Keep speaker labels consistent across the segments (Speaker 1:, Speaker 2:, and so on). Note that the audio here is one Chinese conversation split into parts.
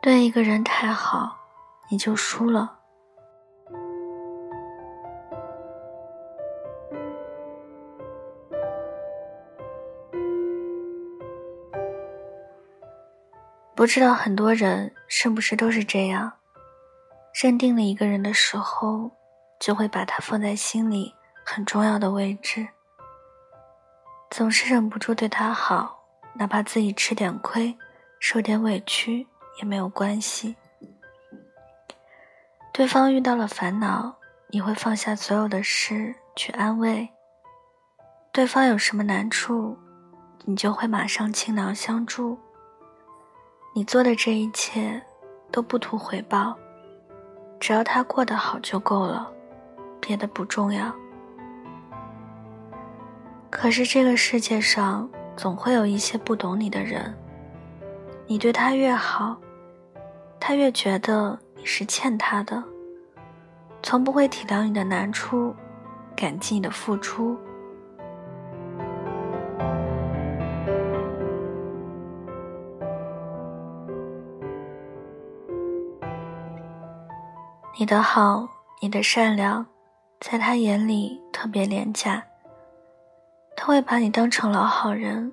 Speaker 1: 对一个人太好，你就输了。不知道很多人是不是都是这样，认定了一个人的时候，就会把他放在心里很重要的位置，总是忍不住对他好，哪怕自己吃点亏，受点委屈也没有关系。对方遇到了烦恼，你会放下所有的事去安慰；对方有什么难处，你就会马上倾囊相助。你做的这一切都不图回报，只要他过得好就够了，别的不重要。可是这个世界上总会有一些不懂你的人，你对他越好，他越觉得你是欠他的，从不会体谅你的难处，感激你的付出。你的好，你的善良，在他眼里特别廉价。他会把你当成老好人，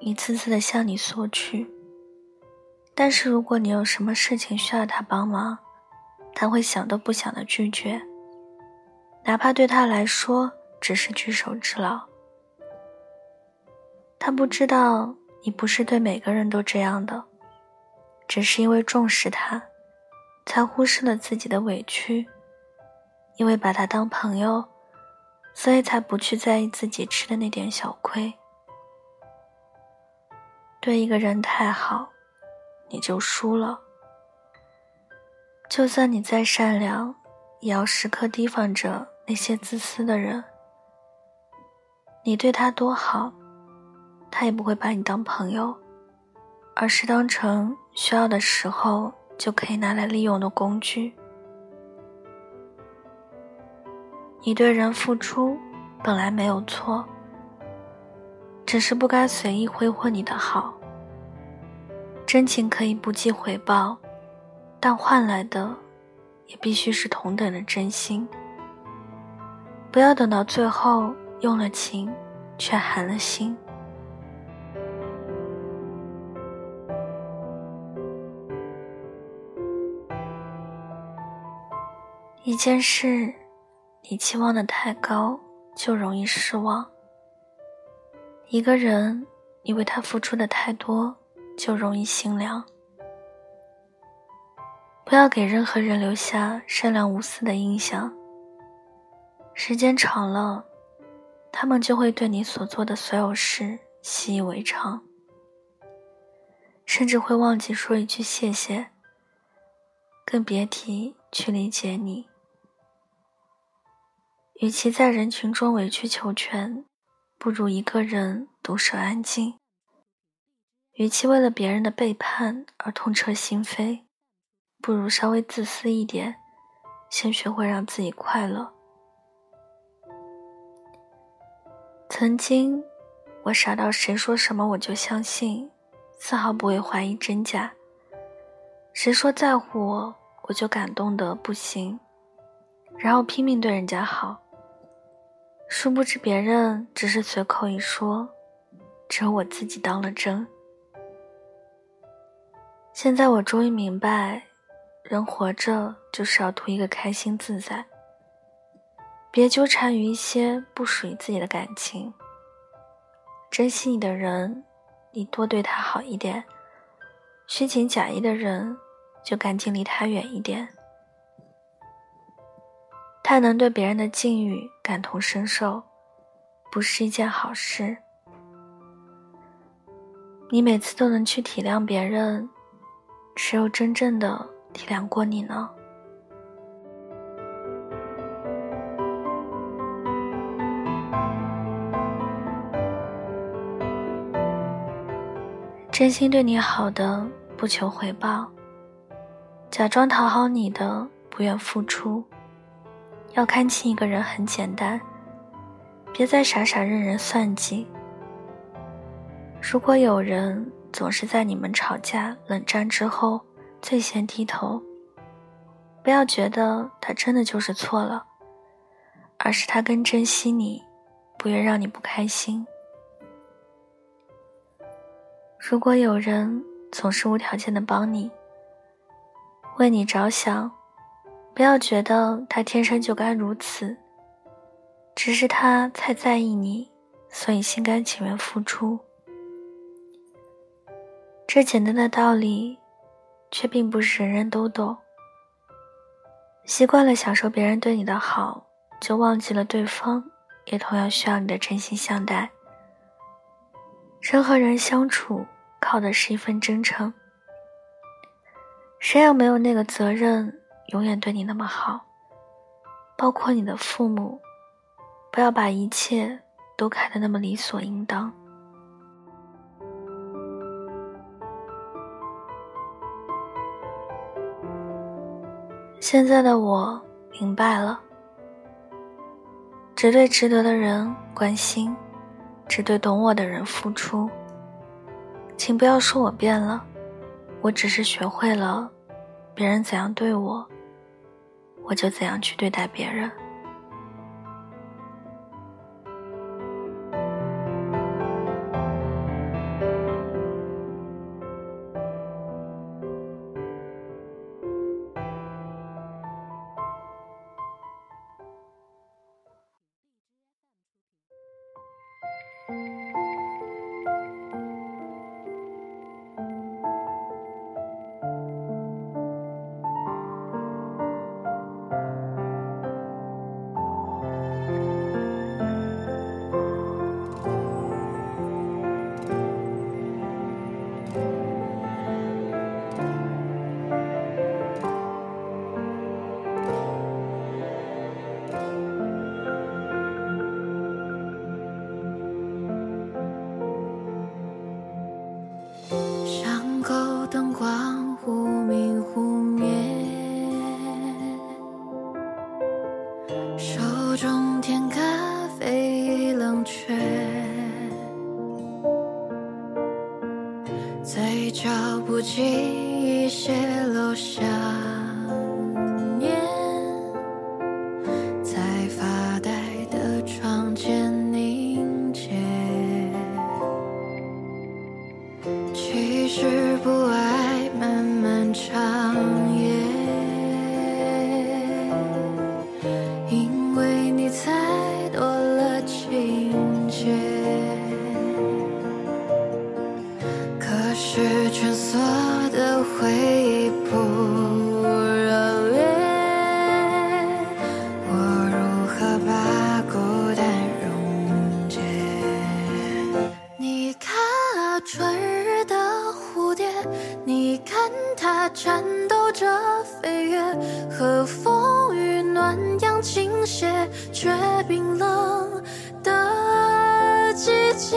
Speaker 1: 一次次的向你索取。但是如果你有什么事情需要他帮忙，他会想都不想的拒绝，哪怕对他来说只是举手之劳。他不知道你不是对每个人都这样的，只是因为重视他。才忽视了自己的委屈，因为把他当朋友，所以才不去在意自己吃的那点小亏。对一个人太好，你就输了。就算你再善良，也要时刻提防着那些自私的人。你对他多好，他也不会把你当朋友，而是当成需要的时候。就可以拿来利用的工具。你对人付出本来没有错，只是不该随意挥霍你的好。真情可以不计回报，但换来的也必须是同等的真心。不要等到最后用了情，却寒了心。一件事，你期望的太高，就容易失望；一个人，你为他付出的太多，就容易心凉。不要给任何人留下善良无私的印象。时间长了，他们就会对你所做的所有事习以为常，甚至会忘记说一句谢谢，更别提去理解你。与其在人群中委曲求全，不如一个人独守安静。与其为了别人的背叛而痛彻心扉，不如稍微自私一点，先学会让自己快乐。曾经，我傻到谁说什么我就相信，丝毫不会怀疑真假。谁说在乎我，我就感动得不行，然后拼命对人家好。殊不知，别人只是随口一说，只有我自己当了真。现在我终于明白，人活着就是要图一个开心自在，别纠缠于一些不属于自己的感情。珍惜你的人，你多对他好一点；虚情假意的人，就赶紧离他远一点。太能对别人的境遇感同身受，不是一件好事。你每次都能去体谅别人，谁又真正的体谅过你呢？真心对你好的不求回报，假装讨好你的不愿付出。要看清一个人很简单，别再傻傻任人算计。如果有人总是在你们吵架、冷战之后最先低头。不要觉得他真的就是错了，而是他更珍惜你，不愿让你不开心。如果有人总是无条件的帮你，为你着想，不要觉得他天生就该如此，只是他太在意你，所以心甘情愿付出。这简单的道理，却并不是人人都懂。习惯了享受别人对你的好，就忘记了对方也同样需要你的真心相待。人和人相处，靠的是一份真诚。谁也没有那个责任永远对你那么好，包括你的父母。不要把一切都看得那么理所应当。现在的我明白了，只对值得的人关心，只对懂我的人付出。请不要说我变了，我只是学会了，别人怎样对我，我就怎样去对待别人。
Speaker 2: 灯光忽是蜷缩的回忆不热烈，我如何把孤单溶解？你看啊，春日的蝴蝶，你看它颤抖着飞跃，和风雨暖阳倾斜，却冰冷的季节。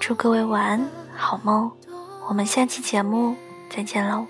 Speaker 1: 祝各位晚安，好梦。我们下期节目再见喽。